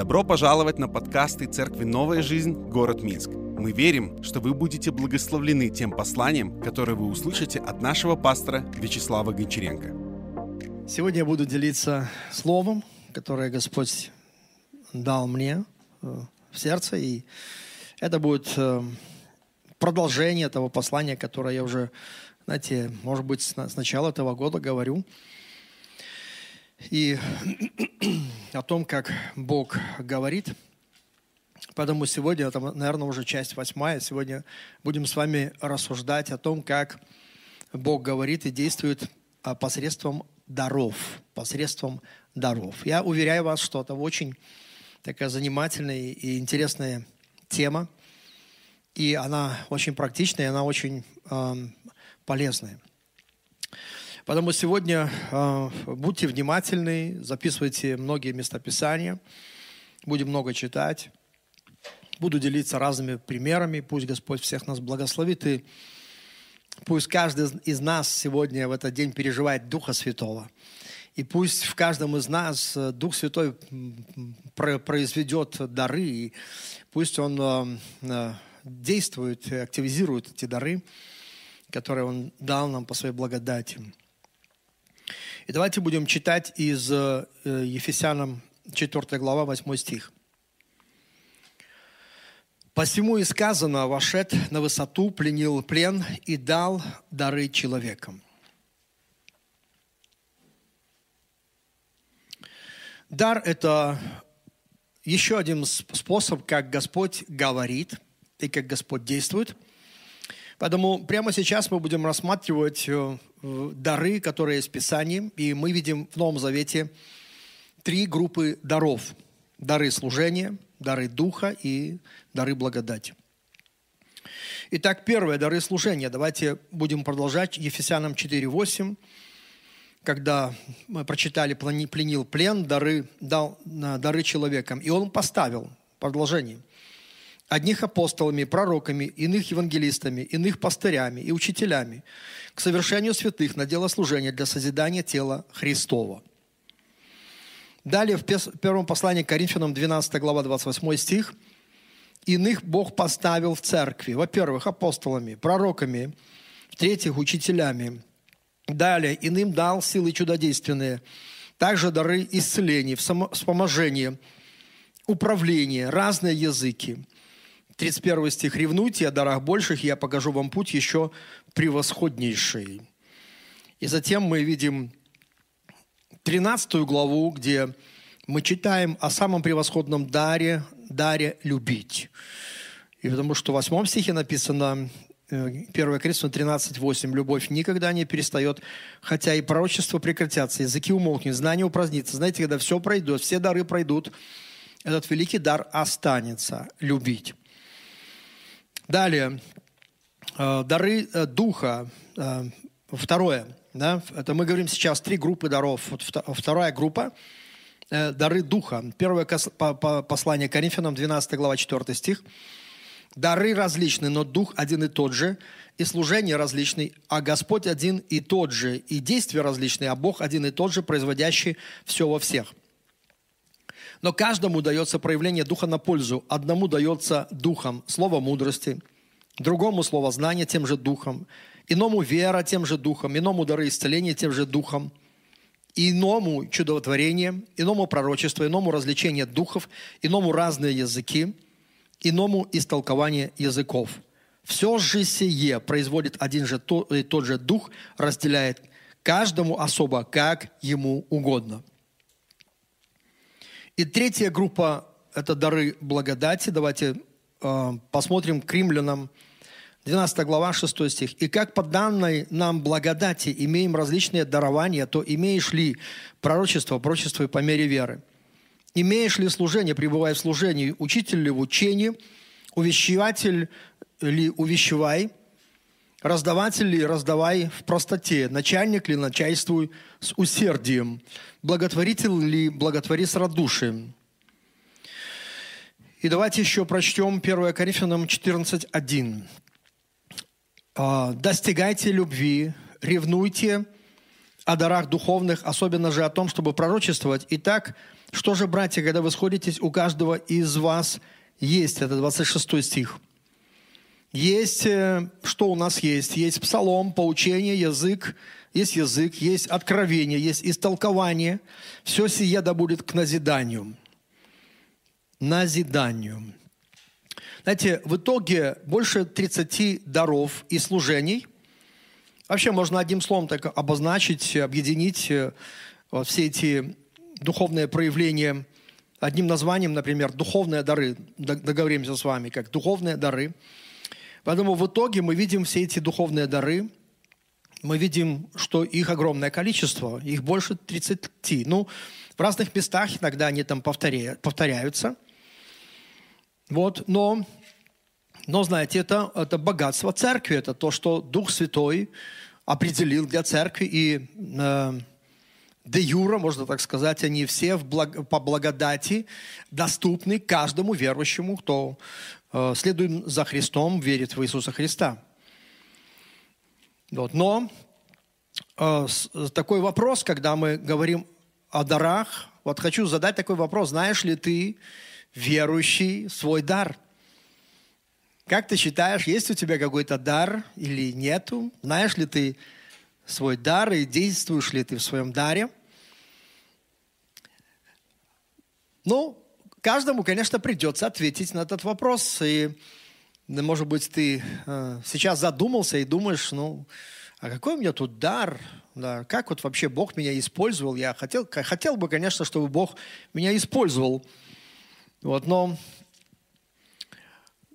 Добро пожаловать на подкасты Церкви «Новая жизнь. Город Минск». Мы верим, что вы будете благословлены тем посланием, которое вы услышите от нашего пастора Вячеслава Гончаренко. Сегодня я буду делиться словом, которое Господь дал мне э, в сердце, и это будет э, продолжение того послания, которое я уже, знаете, может быть, с начала этого года говорю. И о том, как Бог говорит. Поэтому сегодня, это, наверное, уже часть восьмая, сегодня будем с вами рассуждать о том, как Бог говорит и действует а, посредством даров, посредством даров. Я уверяю вас, что это очень такая занимательная и интересная тема, и она очень практичная, и она очень э, полезная. Поэтому сегодня э, будьте внимательны, записывайте многие местописания, будем много читать. Буду делиться разными примерами, пусть Господь всех нас благословит и Пусть каждый из нас сегодня в этот день переживает Духа Святого. И пусть в каждом из нас э, Дух Святой произведет дары, и пусть Он э, э, действует, активизирует эти дары, которые Он дал нам по своей благодати. И давайте будем читать из Ефесянам 4 глава 8 стих. Посему и сказано, вошед на высоту, пленил плен и дал дары человекам. Дар – это еще один способ, как Господь говорит и как Господь действует. Поэтому прямо сейчас мы будем рассматривать э, дары, которые есть в Писании, и мы видим в Новом Завете три группы даров. Дары служения – дары Духа и дары благодати. Итак, первое, дары служения. Давайте будем продолжать. Ефесянам 4.8. Когда мы прочитали «пленил плен», дары, дал дары человекам. И он поставил, продолжение, одних апостолами, пророками, иных евангелистами, иных пастырями и учителями к совершению святых на дело служения для созидания тела Христова – Далее в первом послании к Коринфянам, 12 глава, 28 стих. «Иных Бог поставил в церкви, во-первых, апостолами, пророками, в-третьих, учителями. Далее, иным дал силы чудодейственные, также дары исцеления, вспоможения, управления, разные языки». 31 стих. «Ревнуйте о дарах больших, я покажу вам путь еще превосходнейший». И затем мы видим 13 главу, где мы читаем о самом превосходном даре, даре любить. И потому что в 8 стихе написано, 1 Коринфянам 13, 8, «Любовь никогда не перестает, хотя и пророчество прекратятся, языки умолкнут, знание упразднится». Знаете, когда все пройдет, все дары пройдут, этот великий дар останется – любить. Далее, э, дары э, Духа. Э, второе – да? Это мы говорим сейчас три группы даров. Вот вторая группа дары Духа. Первое послание Коринфянам, 12 глава, 4 стих. Дары различны, но Дух один и тот же, и служение различный, а Господь один и тот же, и действия различные, а Бог один и тот же, производящий все во всех. Но каждому дается проявление Духа на пользу. Одному дается Духом слово мудрости, другому слово знания тем же Духом, иному вера тем же духом, иному дары исцеления тем же духом, иному чудотворение, иному пророчество, иному развлечение духов, иному разные языки, иному истолкование языков. Все же сие производит один же и тот же дух, разделяет каждому особо, как ему угодно. И третья группа – это дары благодати. Давайте э, посмотрим к римлянам 12 глава, 6 стих. «И как по данной нам благодати имеем различные дарования, то имеешь ли пророчество, пророчество по мере веры? Имеешь ли служение, пребывая в служении, учитель ли в учении, увещеватель ли увещевай, раздаватель ли раздавай в простоте, начальник ли начальствуй с усердием, благотворитель ли благотвори с радушием». И давайте еще прочтем 1 Коринфянам 14.1. А, достигайте любви, ревнуйте о дарах духовных, особенно же о том, чтобы пророчествовать. И так Что же, братья, когда вы сходитесь, у каждого из вас есть, это 26 стих. Есть, э, что у нас есть? Есть псалом, поучение, язык, есть язык, есть откровение, есть истолкование. Все сие да будет к назиданию. Назиданию. Знаете, в итоге больше 30 даров и служений. Вообще можно одним словом так обозначить, объединить э, вот все эти духовные проявления одним названием, например, духовные дары. Договоримся с вами, как духовные дары. Поэтому в итоге мы видим все эти духовные дары, мы видим, что их огромное количество, их больше 30. Ну, в разных местах иногда они там повторяются – вот, но, но знаете, это, это богатство церкви, это то, что Дух Святой определил для церкви, и э, де юра, можно так сказать, они все в благ, по благодати доступны каждому верующему, кто э, следует за Христом, верит в Иисуса Христа. Вот. Но э, такой вопрос, когда мы говорим о дарах, вот хочу задать такой вопрос, знаешь ли ты, верующий свой дар. Как ты считаешь, есть у тебя какой-то дар или нету? Знаешь ли ты свой дар и действуешь ли ты в своем даре? Ну, каждому, конечно, придется ответить на этот вопрос. И, может быть, ты э, сейчас задумался и думаешь, ну, а какой у меня тут дар? Да, как вот вообще Бог меня использовал? Я хотел, хотел бы, конечно, чтобы Бог меня использовал – вот, но,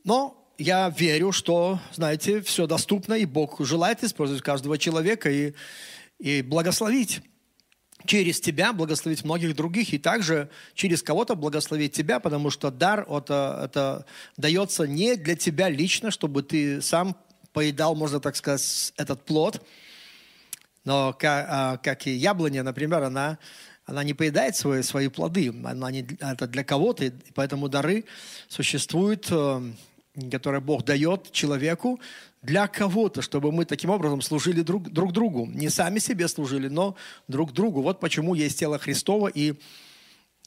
но я верю, что, знаете, все доступно, и Бог желает использовать каждого человека и, и благословить через тебя благословить многих других, и также через кого-то благословить тебя, потому что дар это, это дается не для тебя лично, чтобы ты сам поедал, можно так сказать, этот плод, но как, а, как и яблоня, например, она она не поедает свои, свои плоды, она не, это для кого-то, поэтому дары существуют, э, которые Бог дает человеку для кого-то, чтобы мы таким образом служили друг, друг другу. Не сами себе служили, но друг другу. Вот почему есть тело Христово, и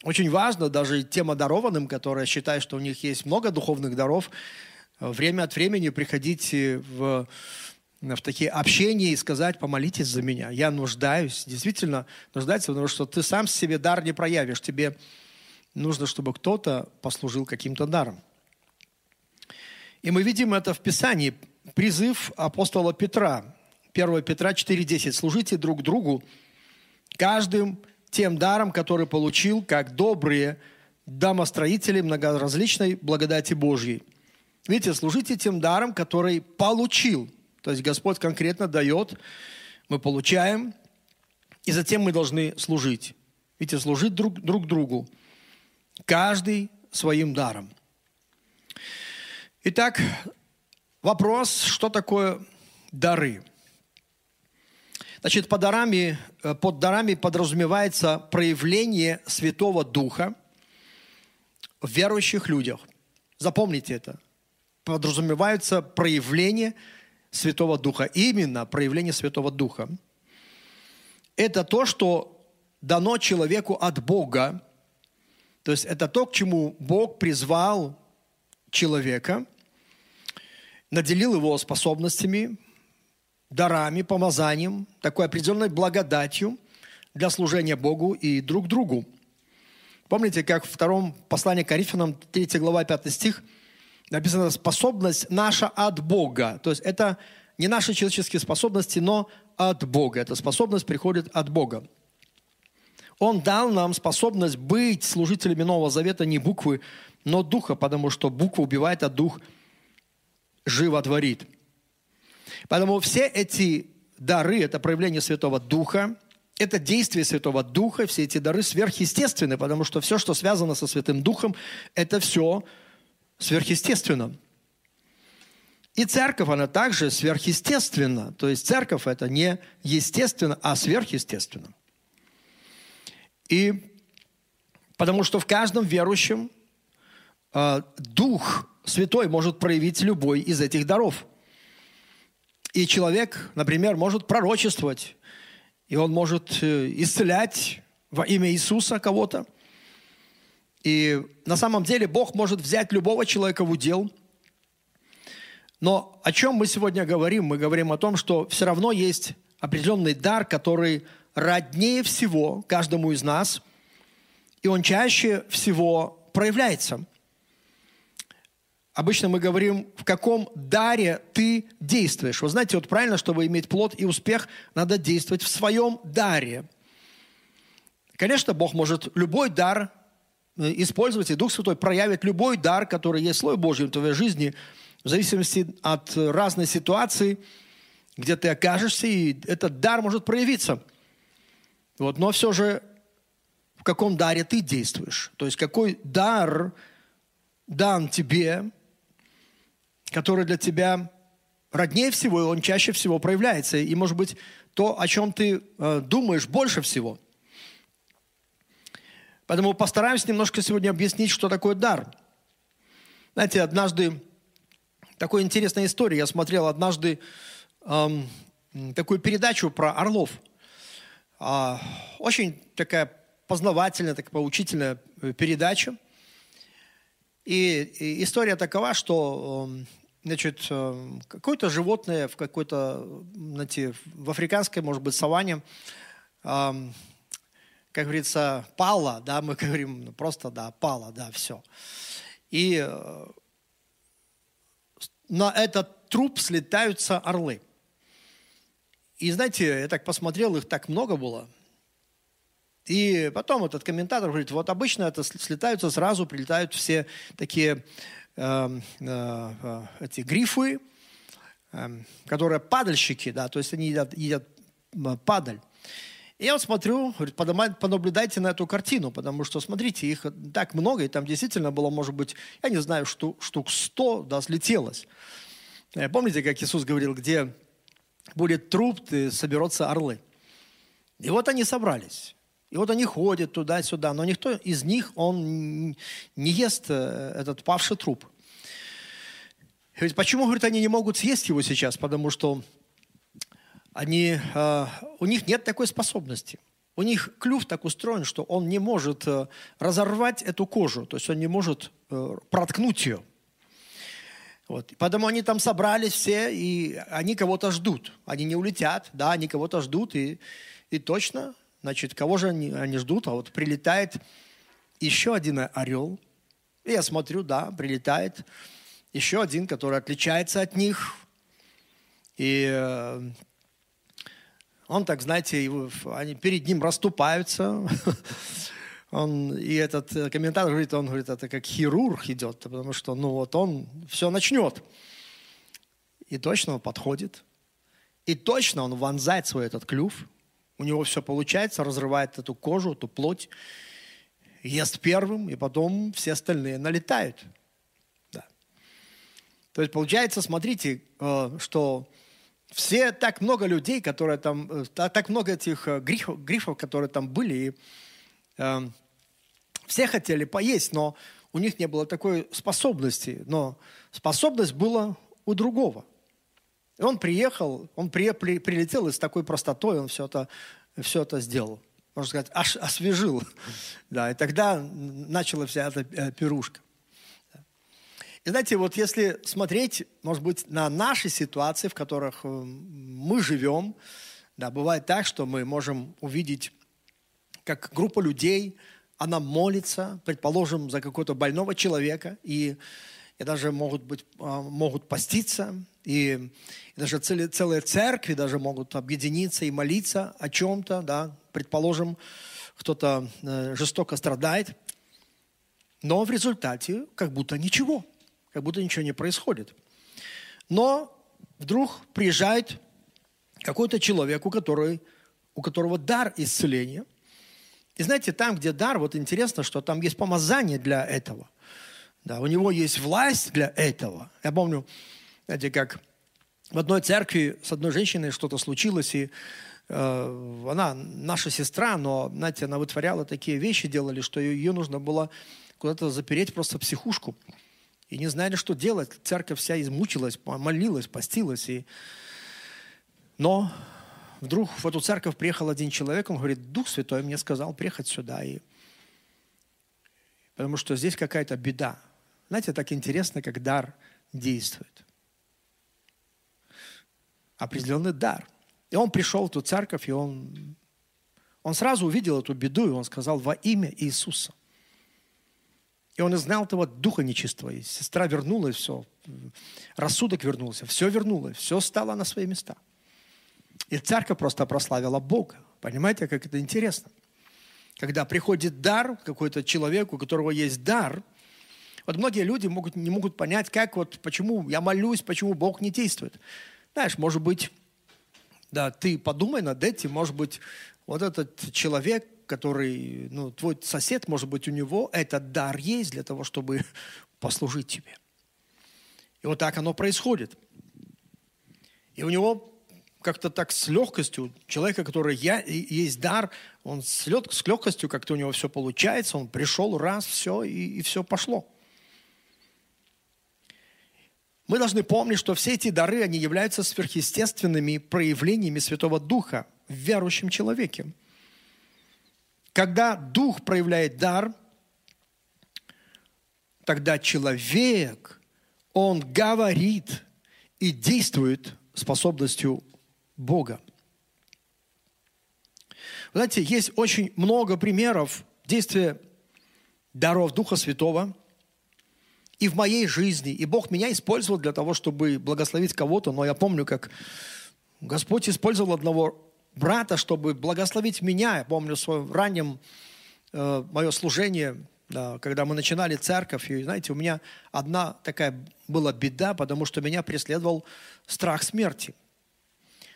очень важно даже тем одарованным, которые считают, что у них есть много духовных даров, время от времени приходить в в такие общения и сказать, помолитесь за меня. Я нуждаюсь, действительно нуждаюсь, потому что ты сам себе дар не проявишь. Тебе нужно, чтобы кто-то послужил каким-то даром. И мы видим это в Писании. Призыв апостола Петра. 1 Петра 4.10. «Служите друг другу каждым тем даром, который получил, как добрые домостроители многоразличной благодати Божьей». Видите, служите тем даром, который получил – то есть Господь конкретно дает, мы получаем, и затем мы должны служить. Видите, служить друг, друг другу. Каждый своим даром. Итак, вопрос, что такое дары? Значит, под дарами, э, под дарами подразумевается проявление Святого Духа в верующих людях. Запомните это. Подразумевается проявление Святого Духа. Именно проявление Святого Духа. Это то, что дано человеку от Бога. То есть это то, к чему Бог призвал человека, наделил его способностями, дарами, помазанием, такой определенной благодатью для служения Богу и друг другу. Помните, как в втором послании к Коринфянам, 3 глава, 5 стих – написано способность наша от Бога. То есть это не наши человеческие способности, но от Бога. Эта способность приходит от Бога. Он дал нам способность быть служителями Нового Завета не буквы, но духа, потому что буква убивает, а дух животворит. Поэтому все эти дары – это проявление Святого Духа, это действие Святого Духа, все эти дары сверхъестественны, потому что все, что связано со Святым Духом, это все сверхъестественно. И церковь, она также сверхъестественна. То есть церковь это не естественно, а сверхъестественно. И потому что в каждом верующем э, Дух Святой может проявить любой из этих даров. И человек, например, может пророчествовать, и он может э, исцелять во имя Иисуса кого-то – И на самом деле Бог может взять любого человека в удел. Но о чем мы сегодня говорим? Мы говорим о том, что все равно есть определенный дар, который роднее всего каждому из нас, и он чаще всего проявляется. Обычно мы говорим, в каком даре ты действуешь. Вы знаете, вот правильно, чтобы иметь плод и успех, надо действовать в своем даре. Конечно, Бог может любой дар э, использовать, и Дух Святой проявит любой дар, который есть слой Божий в твоей жизни, в зависимости от разной ситуации, где ты окажешься, и этот дар может проявиться. Вот, но все же в каком даре ты действуешь. То есть какой дар дан тебе, который для тебя роднее всего, и он чаще всего проявляется. И, может быть, то, о чем ты э, думаешь больше всего. Поэтому постараемся немножко сегодня объяснить, что такое дар. Знаете, однажды, такая интересная история, я смотрел однажды эм, такую передачу про орлов. Э, очень такая познавательная, такая поучительная э, передача. И, и история такова, что эм, значит, э, какое-то животное в какой-то, знаете, в африканской, может быть, саванне, как говорится, пало, да, мы говорим ну, просто, да, пало, да, все. И э, на этот труп слетаются орлы. И знаете, я так посмотрел, их так много было – и потом этот комментатор говорит, вот обычно это слетаются сразу, прилетают все такие эти грифы, э, которые падальщики, да, то есть они едят, едят падаль. И я вот смотрю, говорит, понаблюдайте на эту картину, потому что, смотрите, их так много, и там действительно было, может быть, я не знаю, штук, штук 100, да, слетелось. Э, помните, как Иисус говорил, где будет труп, соберутся орлы. И вот они собрались. И вот они ходят туда-сюда, но никто из них, он не ест э, этот павший труп. Ведь почему, говорит, они не могут съесть его сейчас? Потому что они, э, у них нет такой способности. У них клюв так устроен, что он не может э, разорвать эту кожу, то есть он не может проткнуть ее. Вот. Поэтому они там собрались все, и они кого-то ждут. Они не улетят, да, они кого-то ждут, и, и точно Значит, кого же они, они ждут? А вот прилетает еще один орел. И я смотрю, да, прилетает еще один, который отличается от них. И э, он так, знаете, они перед ним расступаются. Он, и этот э, комментатор говорит, он говорит, это как хирург идет, потому что, ну вот он все начнет. И точно он подходит. И точно он вонзает свой этот клюв – у него все получается, разрывает эту кожу, эту плоть, ест первым, и потом все остальные налетают. Да. То есть получается, смотрите, э, что все так много людей, которые там, э, так много этих э, грифов, грифов которые там были, и все хотели поесть, но у них не было такой способности. Но способность была у другого. И он приехал, он при, при, прилетел и с такой простотой он все это, все это сделал. Можно сказать, аж освежил. Да, и тогда начала вся эта э, пирушка. И знаете, вот если смотреть, может быть, на наши ситуации, в которых э, мы живем, да, бывает так, что мы можем увидеть, как группа людей, она молится, предположим, за какого-то больного человека, и, и даже могут, быть, а, могут поститься, и, и даже цели, целые церкви даже могут объединиться и молиться о чем-то, да, предположим, кто-то э, жестоко страдает, но в результате как будто ничего, как будто ничего не происходит. Но вдруг приезжает какой-то человек, у, которой, у которого дар исцеления. И знаете, там, где дар, вот интересно, что там есть помазание для этого. Да, у него есть власть для этого. Я помню, знаете, как в одной церкви с одной женщиной что-то случилось, и э, она наша сестра, но, знаете, она вытворяла такие вещи, делали, что ее, нужно было куда-то запереть просто в психушку. И не знали, что делать. Церковь вся измучилась, молилась, постилась. И... Но вдруг в эту церковь приехал один человек, он говорит, Дух Святой мне сказал приехать сюда. И Потому что здесь какая-то беда. Знаете, так интересно, как дар действует. Определенный дар. И он пришел в ту церковь, и он, он сразу увидел эту беду, и он сказал во имя Иисуса. И он изгнал этого духа нечистого. И сестра вернулась, все. Рассудок вернулся, все вернулось, все стало на свои места. И церковь просто прославила Бога. Понимаете, как это интересно? Когда приходит дар какой-то человеку, у которого есть дар, вот многие люди могут, не могут понять, как вот, почему я молюсь, почему Бог не действует. Знаешь, может быть, да, ты подумай над этим, может быть, вот этот человек, который, ну, твой сосед, может быть, у него этот дар есть для того, чтобы послужить тебе. И вот так оно происходит. И у него как-то так с легкостью, человека, который я, есть дар, он с, лег, с легкостью как-то у него все получается, он пришел раз, все, и, и все пошло. Мы должны помнить, что все эти дары, они являются сверхъестественными проявлениями Святого Духа в верующем человеке. Когда Дух проявляет дар, тогда человек, он говорит и действует способностью Бога. Знаете, есть очень много примеров действия даров Духа Святого и в моей жизни. И Бог меня использовал для того, чтобы благословить кого-то. Но я помню, как Господь использовал одного брата, чтобы благословить меня. Я помню в своем раннем э, мое служение, да, когда мы начинали церковь. И знаете, у меня одна такая была беда, потому что меня преследовал страх смерти.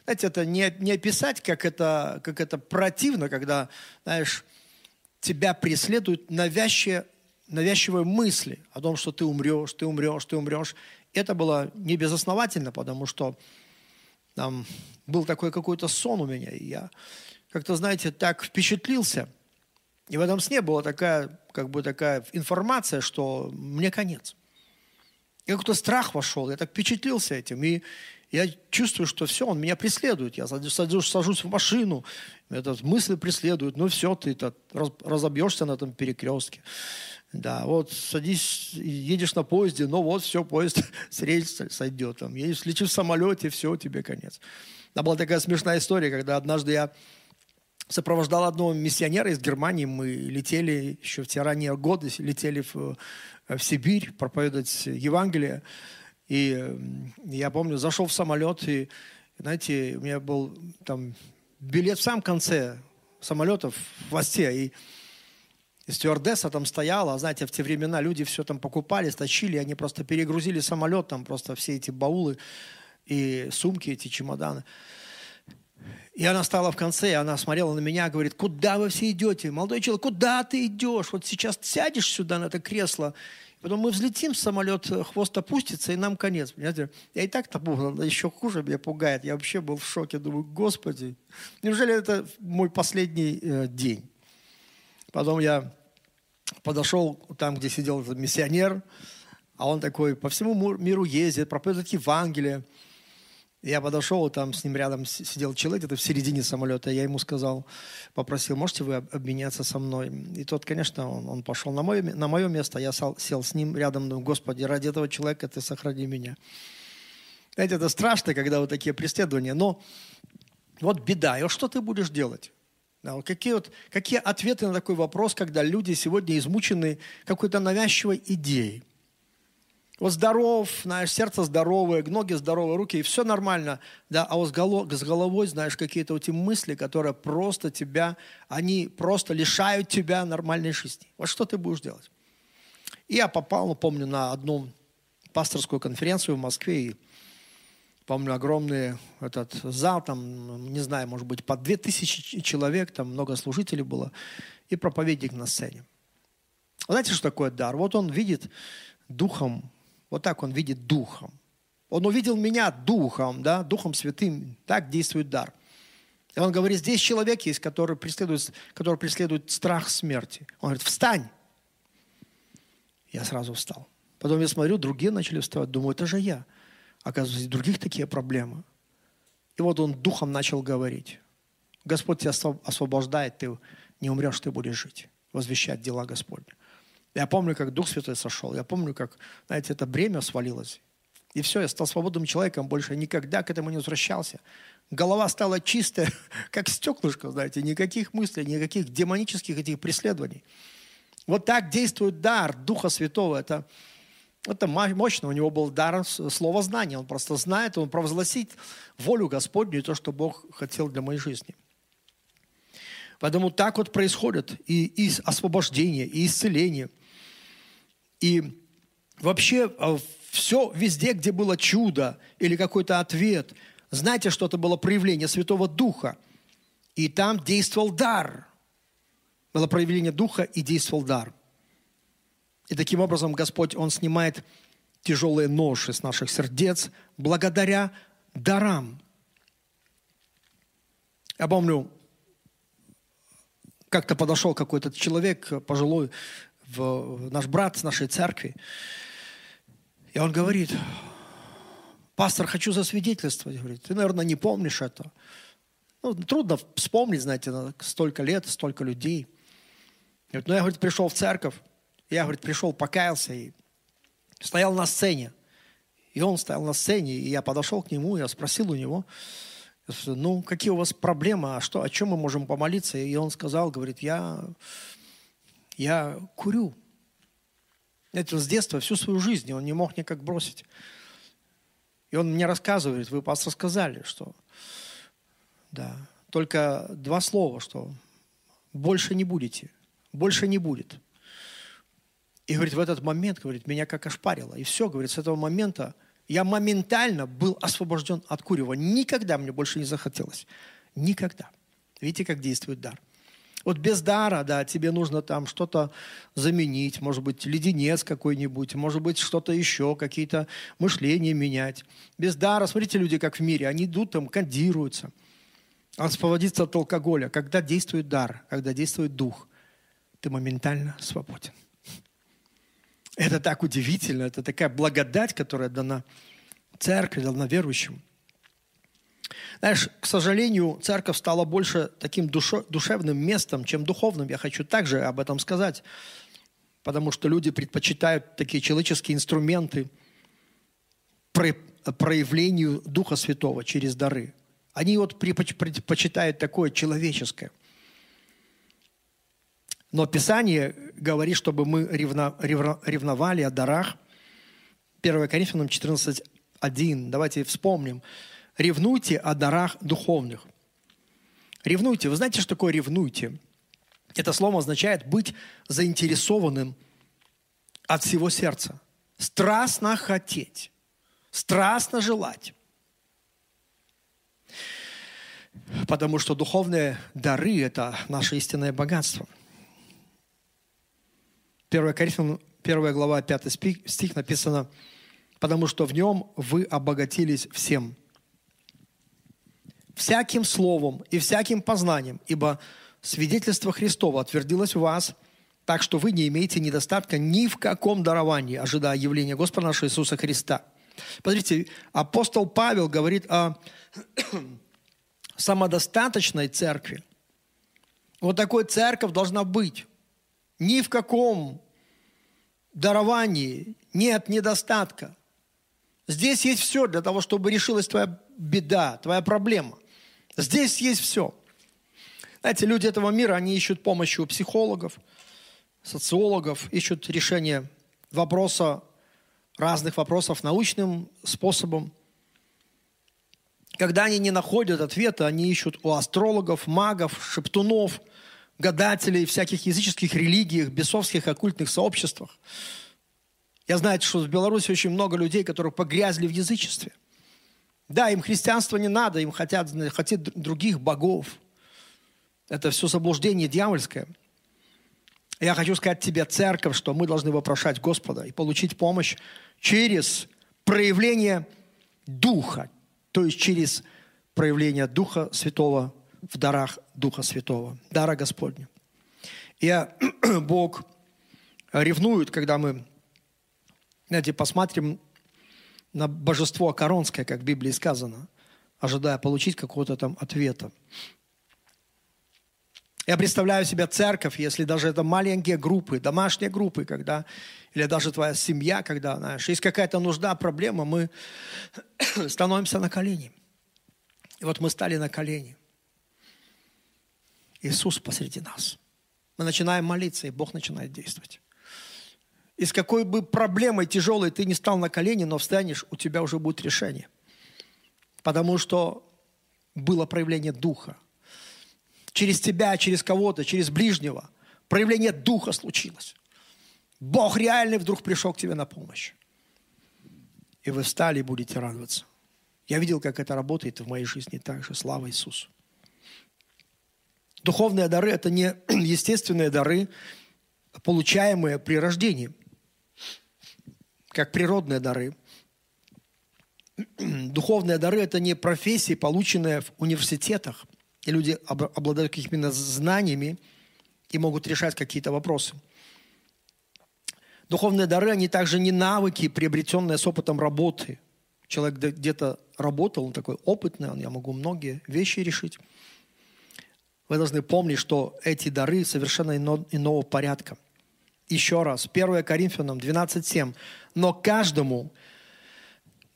Знаете, это не, не описать, как это, как это противно, когда, знаешь, тебя преследуют навязчивые, навязчивые мысли о том, что ты умрешь, ты умрешь, ты умрешь. Это было не безосновательно, потому что там был такой какой-то сон у меня, и я как-то, знаете, так впечатлился. И в этом сне была такая, как бы такая информация, что мне конец. И какой-то страх вошел, я так впечатлился этим. И я чувствую, что все, он меня преследует. Я сажусь, сажусь в машину, этот мысли преследуют. Ну все, ты -то разобьешься на этом перекрестке. Да, вот садись, едешь на поезде, ну вот все, поезд с рельс сойдет. Там, едешь, летишь в самолете, все, тебе конец. Да, была такая смешная история, когда однажды я сопровождал одного миссионера из Германии. Мы летели еще в те ранние годы, летели в, в Сибирь проповедовать Евангелие. И я помню, зашел в самолет, и, знаете, у меня был там билет в самом конце самолета, в хвосте, и, и стюардесса там стояла, знаете, в те времена люди все там покупали, стащили, они просто перегрузили самолет, там просто все эти баулы и сумки, эти чемоданы. И она стала в конце, и она смотрела на меня, говорит, куда вы все идете? Молодой человек, куда ты идешь? Вот сейчас сядешь сюда на это кресло, Потом мы взлетим, самолет, э, хвост опустится, и нам конец. Понимаете? Я и так-то был, еще хуже меня пугает. Я вообще был в шоке. Думаю, Господи, неужели это мой последний э, день? Потом я подошел там, где сидел этот миссионер, а он такой по всему миру ездит, проповедует Евангелие. Я подошел, там с ним рядом сидел человек, это в середине самолета. Я ему сказал, попросил, можете вы обменяться со мной? И тот, конечно, он, он пошел на мое, на мое место, я сел, сел с ним рядом, думаю, Господи, ради этого человека ты сохрани меня. Знаете, это страшно, когда вот такие преследования. Но вот беда. И вот что ты будешь делать? Да, вот какие, вот, какие ответы на такой вопрос, когда люди сегодня измучены какой-то навязчивой идеей? Вот здоров, знаешь, сердце здоровое, ноги здоровые, руки, и все нормально. Да, а вот с, с головой, знаешь, какие-то вот эти мысли, которые просто тебя, они просто лишают тебя нормальной жизни. Вот что ты будешь делать? И я попал, ну, помню, на одну пасторскую конференцию в Москве, и помню, огромный этот зал, там, не знаю, может быть, по две тысячи человек, там много служителей было, и проповедник на сцене. Знаете, что такое дар? Вот он видит духом вот так он видит духом. Он увидел меня духом, да, духом святым. Так действует дар. И он говорит, здесь человек есть, который преследует, который преследует страх смерти. Он говорит, встань. Я сразу встал. Потом я смотрю, другие начали вставать. Думаю, это же я. Оказывается, у других такие проблемы. И вот он духом начал говорить. Господь тебя освобождает, ты не умрешь, ты будешь жить. Возвещать дела Господня. Я помню, как Дух Святой сошел. Я помню, как, знаете, это бремя свалилось. И все, я стал свободным человеком, больше никогда к этому не возвращался. Голова стала чистая, как стеклышко, знаете, никаких мыслей, никаких демонических этих преследований. Вот так действует дар Духа Святого. Это, это мощно. У него был дар слова знания. Он просто знает, он провозгласит волю Господню и то, что Бог хотел для моей жизни. Поэтому так вот происходит и, и освобождение, и исцеление. И вообще а, все везде, где было чудо или какой-то ответ, знаете, что это было проявление Святого Духа. И там действовал дар. Было проявление Духа и действовал дар. И таким образом Господь, Он снимает тяжелые ноши с наших сердец благодаря дарам. Я помню, как-то подошел какой-то человек пожилой, в, наш брат с нашей церкви, и он говорит, пастор, хочу засвидетельствовать. Говорит, ты, наверное, не помнишь это. Ну, трудно вспомнить, знаете, столько лет, столько людей. Говорит, ну, я, говорит, пришел в церковь, я, говорит, пришел, покаялся и стоял на сцене. И он стоял на сцене, и я подошел к нему, я спросил у него, ну, какие у вас проблемы, а что, о чем мы можем помолиться? И он сказал, говорит, я, я курю. Это с детства, всю свою жизнь, он не мог никак бросить. И он мне рассказывает, вы, пастор, сказали, что да, только два слова, что больше не будете, больше не будет. И, говорит, в этот момент, говорит, меня как ошпарило. И все, говорит, с этого момента я моментально был освобожден от курева. Никогда мне больше не захотелось. Никогда. Видите, как действует дар. Вот без дара, да, тебе нужно там что-то заменить, может быть, леденец какой-нибудь, может быть, что-то еще, какие-то мышления менять. Без дара, смотрите, люди как в мире, они идут там, кондируются, освободиться от алкоголя. Когда действует дар, когда действует дух, ты моментально свободен. Это так удивительно, это такая благодать, которая дана церкви, дана верующим – знаешь, к сожалению, церковь стала больше таким душевным местом, чем духовным. Я хочу также об этом сказать, потому что люди предпочитают такие человеческие инструменты проявлению Духа Святого через дары. Они вот предпочитают такое человеческое. Но Писание говорит, чтобы мы ревно, ревно, ревновали о дарах. 1 Коринфянам 14.1. Давайте вспомним ревнуйте о дарах духовных. Ревнуйте. Вы знаете, что такое ревнуйте? Это слово означает быть заинтересованным от всего сердца. Страстно хотеть. Страстно желать. Потому что духовные дары – это наше истинное богатство. 1 Коринфянам, 1 глава, 5 стих написано, «Потому что в нем вы обогатились всем, всяким словом и всяким познанием, ибо свидетельство Христово отвердилось в вас, так что вы не имеете недостатка ни в каком даровании, ожидая явления Господа нашего Иисуса Христа. Посмотрите, апостол Павел говорит о самодостаточной церкви. Вот такой церковь должна быть. Ни в каком даровании нет недостатка. Здесь есть все для того, чтобы решилась твоя беда, твоя проблема. Здесь есть все. Знаете, люди этого мира, они ищут помощи у психологов, социологов, ищут решение вопроса, разных вопросов научным способом. Когда они не находят ответа, они ищут у астрологов, магов, шептунов, гадателей, всяких языческих религиях, бесовских оккультных сообществах. Я знаю, что в Беларуси очень много людей, которые погрязли в язычестве. Да, им христианство не надо, им хотят, хотят других богов. Это все заблуждение дьявольское. Я хочу сказать тебе, церковь, что мы должны вопрошать Господа и получить помощь через проявление Духа, то есть через проявление Духа Святого в дарах Духа Святого, дара Господня. И Бог ревнует, когда мы, знаете, посмотрим на божество коронское, как в Библии сказано, ожидая получить какого-то там ответа. Я представляю себе церковь, если даже это маленькие группы, домашние группы, когда, или даже твоя семья, когда, знаешь, есть какая-то нужда, проблема, мы становимся на колени. И вот мы стали на колени. Иисус посреди нас. Мы начинаем молиться, и Бог начинает действовать. И с какой бы проблемой тяжелой ты не стал на колени, но встанешь, у тебя уже будет решение. Потому что было проявление Духа. Через тебя, через кого-то, через ближнего. Проявление Духа случилось. Бог реальный вдруг пришел к тебе на помощь. И вы встали и будете радоваться. Я видел, как это работает в моей жизни также. Слава Иисусу. Духовные дары – это не естественные дары, получаемые при рождении, как природные дары. Духовные дары – это не профессии, полученные в университетах, и люди обладают какими-то знаниями и могут решать какие-то вопросы. Духовные дары, они также не навыки, приобретенные с опытом работы. Человек где-то работал, он такой опытный, он, я могу многие вещи решить. Вы должны помнить, что эти дары совершенно ино, иного порядка. Еще раз, 1 Коринфянам 12.7. «Но каждому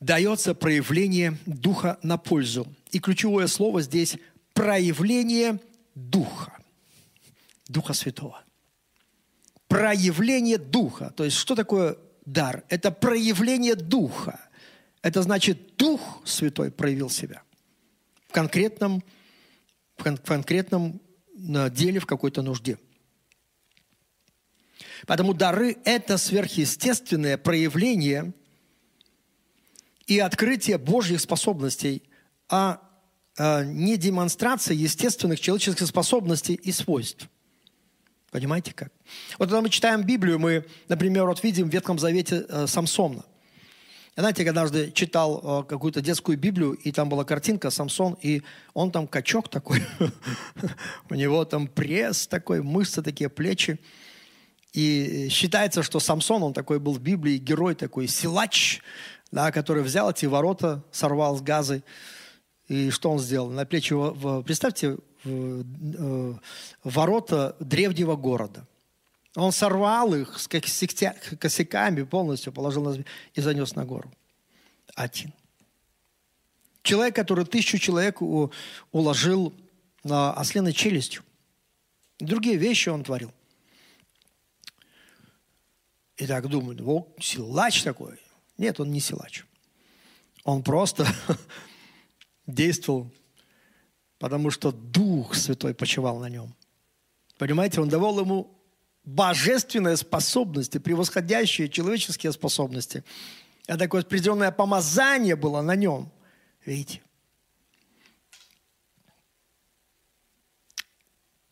дается проявление Духа на пользу». И ключевое слово здесь – проявление Духа. Духа Святого. Проявление Духа. То есть, что такое дар? Это проявление Духа. Это значит, Дух Святой проявил себя в конкретном в конкретном деле, в какой-то нужде. Поэтому дары – это сверхъестественное проявление и открытие Божьих способностей, а, а не демонстрация естественных человеческих способностей и свойств. Понимаете как? Вот когда мы читаем Библию, мы, например, вот видим в Ветхом Завете э, Самсона – я, знаете, я однажды читал э, какую-то детскую Библию, и там была картинка Самсон, и он там качок такой, у него там пресс такой, мышцы такие, плечи. И считается, что Самсон, он такой был в Библии, герой такой, силач, да, который взял эти ворота, сорвал с газы. И что он сделал? На плечи, представьте, э, ворота древнего города – он сорвал их с косяками полностью, положил на и занес на гору. Один. Человек, который тысячу человек уложил на ослиной челюстью. Другие вещи он творил. И так думают, вот силач такой. Нет, он не силач. Он просто действовал, потому что Дух Святой почивал на нем. Понимаете, он давал ему божественные способности, превосходящие человеческие способности. Это такое определенное помазание было на нем. Видите?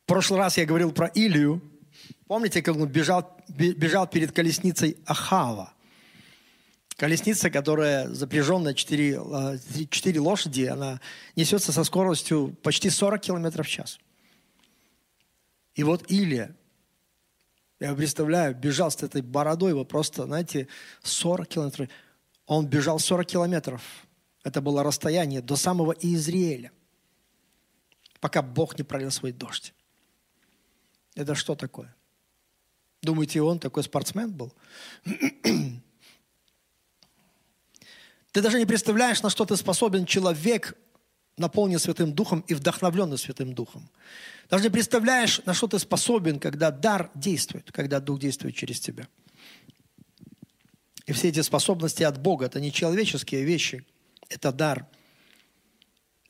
В прошлый раз я говорил про Илью. Помните, как он бежал, бежал перед колесницей Ахава? Колесница, которая запряженная 4, 4 лошади, она несется со скоростью почти 40 километров в час. И вот Илия, я представляю, бежал с этой бородой, его просто, знаете, 40 километров. Он бежал 40 километров. Это было расстояние до самого Израиля, пока Бог не пролил свой дождь. Это что такое? Думаете, он такой спортсмен был? Ты даже не представляешь, на что ты способен человек, наполнен Святым Духом и вдохновленный Святым Духом. Даже не представляешь, на что ты способен, когда дар действует, когда Дух действует через тебя. И все эти способности от Бога, это не человеческие вещи, это дар.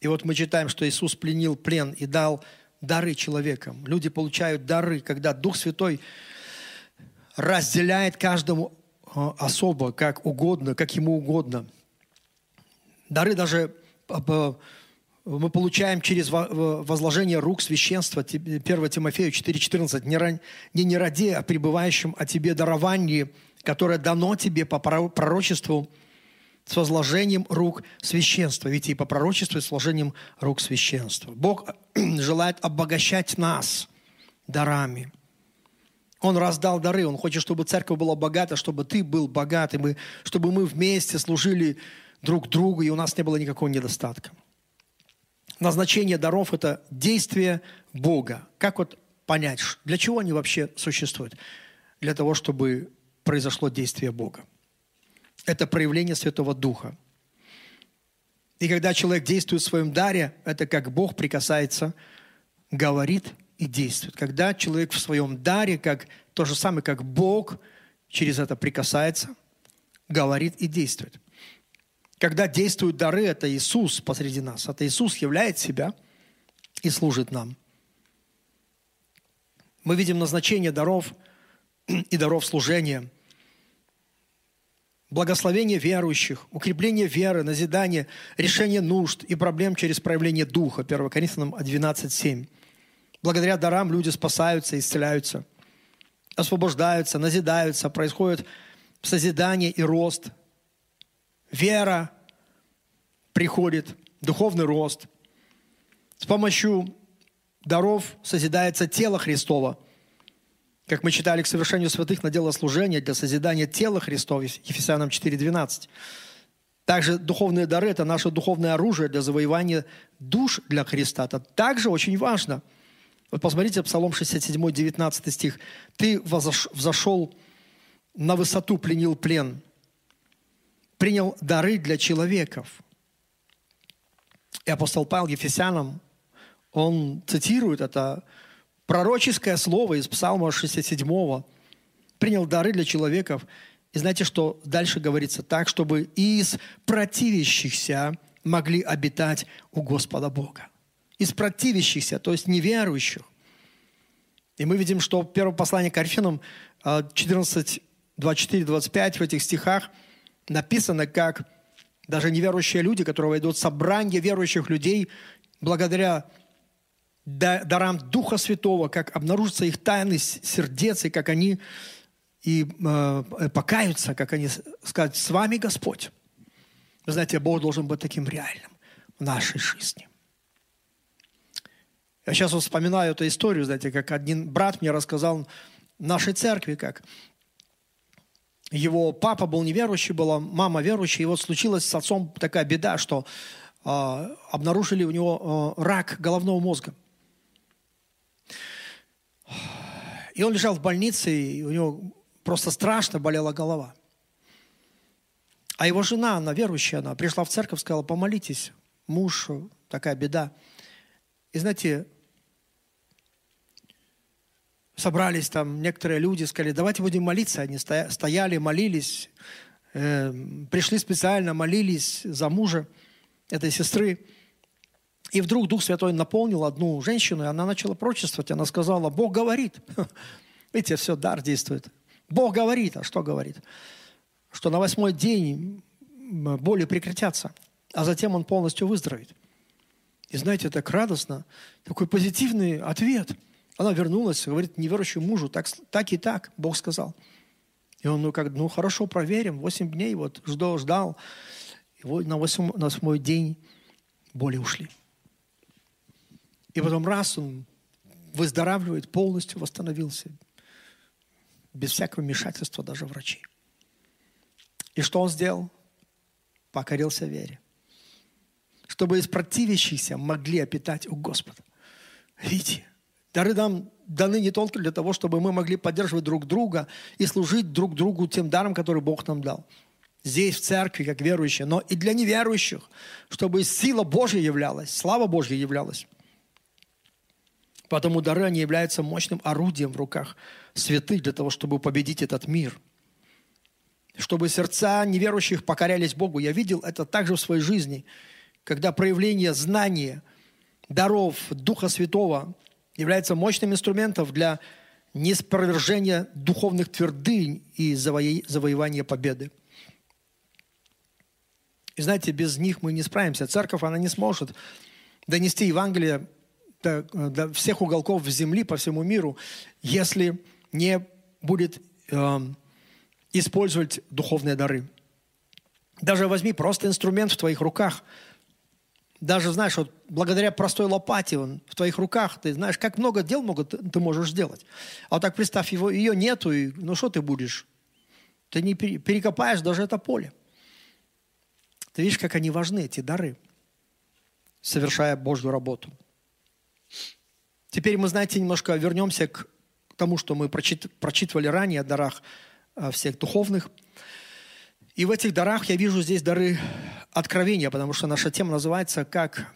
И вот мы читаем, что Иисус пленил плен и дал дары человекам. Люди получают дары, когда Дух Святой разделяет каждому э, особо, как угодно, как ему угодно. Дары даже э, мы получаем через возложение рук священства 1 Тимофею 4,14 не, не, не ради о пребывающем о тебе даровании, которое дано тебе по пророчеству с возложением рук священства. Ведь и по пророчеству с возложением рук священства. Бог желает обогащать нас дарами. Он раздал дары, Он хочет, чтобы церковь была богата, чтобы ты был богатым, и чтобы мы вместе служили друг другу, и у нас не было никакого недостатка. назначение даров – это действие Бога. Как вот понять, для чего они вообще существуют? Для того, чтобы произошло действие Бога. Это проявление Святого Духа. И когда человек действует в своем даре, это как Бог прикасается, говорит и действует. Когда человек в своем даре, как то же самое, как Бог через это прикасается, говорит и действует. Когда действуют дары, это Иисус посреди нас. Это Иисус являет себя и служит нам. Мы видим назначение даров и даров служения, благословение верующих, укрепление веры, назидание, решение нужд и проблем через проявление Духа. 1 Коринфянам 12.7. Благодаря дарам люди спасаются, исцеляются, освобождаются, назидаются, происходит созидание и рост – вера приходит, духовный рост. С помощью даров созидается тело Христово. Как мы читали, к совершению святых на дело служения для созидания тела Христова, Ефесянам 4.12. Также духовные дары – это наше духовное оружие для завоевания душ для Христа. Это также очень важно. Вот посмотрите, Псалом 67, 19 стих. «Ты взошел на высоту, пленил плен, принял дары для человеков. И апостол Павел Ефесянам, он цитирует это пророческое слово из Псалма 67 принял дары для человеков. И знаете, что дальше говорится? Так, чтобы из противящихся могли обитать у Господа Бога. Из противящихся, то есть неверующих. И мы видим, что в первом послании к Коринфянам 14, 24, 25 в этих стихах – написано, как даже неверующие люди, которые войдут в собрание верующих людей, благодаря дарам Духа Святого, как обнаружится их тайны сердец, и как они и э, покаются, как они скажут, с вами Господь. Вы знаете, Бог должен быть таким реальным в нашей жизни. Я сейчас вспоминаю эту историю, знаете, как один брат мне рассказал нашей церкви, как его папа был неверующий, была мама верующая, и вот случилась с отцом такая беда, что э, обнаружили у него э, рак головного мозга. И он лежал в больнице, и у него просто страшно болела голова. А его жена, она верующая, она пришла в церковь, сказала, помолитесь, муж, такая беда. И знаете, собрались там некоторые люди, сказали, давайте будем молиться. Они стояли, молились, э, пришли специально, молились за мужа этой сестры. И вдруг Дух Святой наполнил одну женщину, и она начала прочествовать. Она сказала, Бог говорит. Видите, все, дар действует. Бог говорит. А что говорит? Что на восьмой день боли прекратятся, а затем он полностью выздоровеет. И знаете, так радостно, такой позитивный ответ – она вернулась, говорит неверующему мужу, так, так и так, Бог сказал. И он, ну, как, ну, хорошо, проверим, восемь дней, вот, ждал, ждал. И вот на, восьмой, на восьмой день боли ушли. И потом раз он выздоравливает, полностью восстановился, без всякого вмешательства даже врачей. И что он сделал? Покорился вере. Чтобы из противящихся могли опитать у Господа. Видите, Дары нам даны не только для того, чтобы мы могли поддерживать друг друга и служить друг другу тем даром, который Бог нам дал. Здесь, в церкви, как верующие, но и для неверующих, чтобы сила Божья являлась, слава Божья являлась. Потому дары, они являются мощным орудием в руках святых для того, чтобы победить этот мир. Чтобы сердца неверующих покорялись Богу. Я видел это также в своей жизни, когда проявление знания, даров Духа Святого – является мощным инструментом для неспровержения духовных твердынь и завоевания победы. И знаете, без них мы не справимся. Церковь, она не сможет донести Евангелие до, до всех уголков земли по всему миру, если не будет э, использовать духовные дары. Даже возьми просто инструмент в твоих руках – даже, знаешь, вот благодаря простой лопате он в твоих руках, ты знаешь, как много дел могут, ты можешь сделать. А вот так представь, его, ее нету, и ну что ты будешь? Ты не перекопаешь даже это поле. Ты видишь, как они важны, эти дары. совершая Божью работу. Теперь мы, знаете, немножко вернемся к тому, что мы прочит, прочитывали ранее о дарах э, всех духовных. И в этих дарах я вижу здесь дары откровения, потому что наша тема называется «Как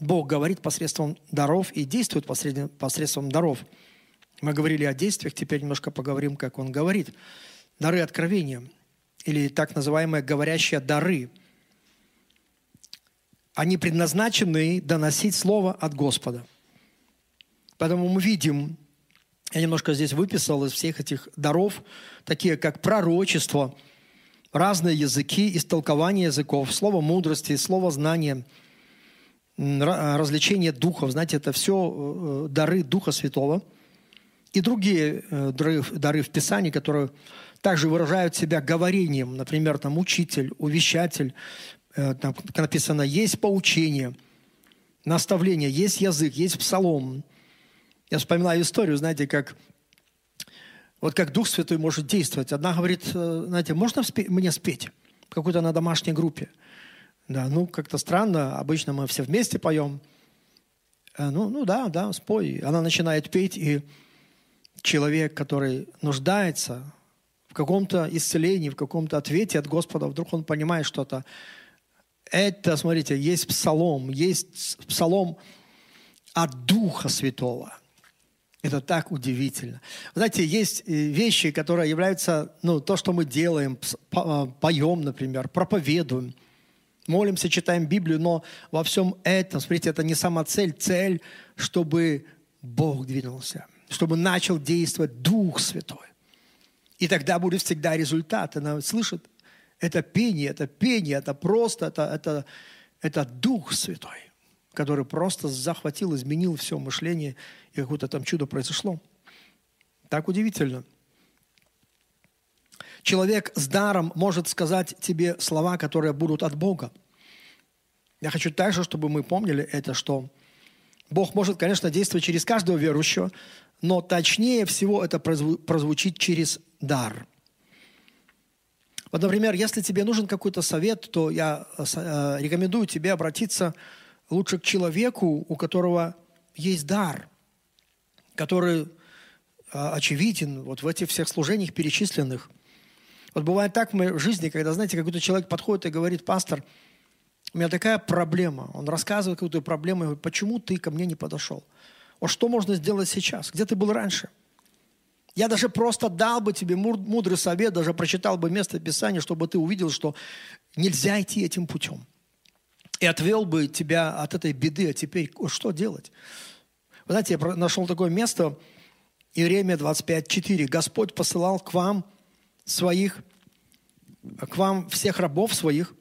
Бог говорит посредством даров и действует посредством даров». Мы говорили о действиях, теперь немножко поговорим, как Он говорит. Дары откровения или так называемые говорящие дары. Они предназначены доносить Слово от Господа. Поэтому мы видим, я немножко здесь выписал из всех этих даров, такие как пророчество, разные языки, истолкование языков, слово мудрости, слово знания, развлечение духов. Знаете, это все э, дары Духа Святого. И другие э, дары, дары в Писании, которые также выражают себя говорением. Например, там учитель, увещатель. Э, там написано, есть поучение, наставление, есть язык, есть псалом. Я вспоминаю историю, знаете, как вот как Дух Святой может действовать. Одна говорит, э, знаете, можно мне спеть? Какой-то на домашней группе. Да, ну, как-то странно. Обычно мы все вместе поем. Э, ну, ну да, да, спой. Она начинает петь, и человек, который нуждается в каком-то исцелении, в каком-то ответе от Господа, вдруг он понимает что-то. Это, смотрите, есть псалом, есть псалом от Духа Святого – это так удивительно. Знаете, есть э, вещи, которые являются, ну, то, что мы делаем, а, поем, например, проповедуем, молимся, читаем Библию, но во всем этом, смотрите, это не сама цель, цель, чтобы Бог двинулся, чтобы начал действовать Дух Святой. И тогда будет всегда результат. Она слышит, это пение, это пение, это просто, это, это, это Дух Святой который просто захватил, изменил все мышление, и какое-то там чудо произошло. Так удивительно. Человек с даром может сказать тебе слова, которые будут от Бога. Я хочу также, чтобы мы помнили это, что Бог может, конечно, действовать через каждого верующего, но точнее всего это прозвучит через дар. Вот, например, если тебе нужен какой-то совет, то я э, э, рекомендую тебе обратиться к лучше к человеку, у которого есть дар, который а, очевиден вот в этих всех служениях перечисленных. Вот бывает так в жизни, когда, знаете, какой-то человек подходит и говорит, пастор, у меня такая проблема. Он рассказывает какую-то проблему, и говорит, почему ты ко мне не подошел? Вот что можно сделать сейчас? Где ты был раньше? Я даже просто дал бы тебе мудрый совет, даже прочитал бы место Писания, чтобы ты увидел, что нельзя идти этим путем и отвел бы тебя от этой беды, а теперь что делать? Вы знаете, я нашел такое место, Иеремия 25.4. Господь посылал к вам своих, к вам всех рабов своих,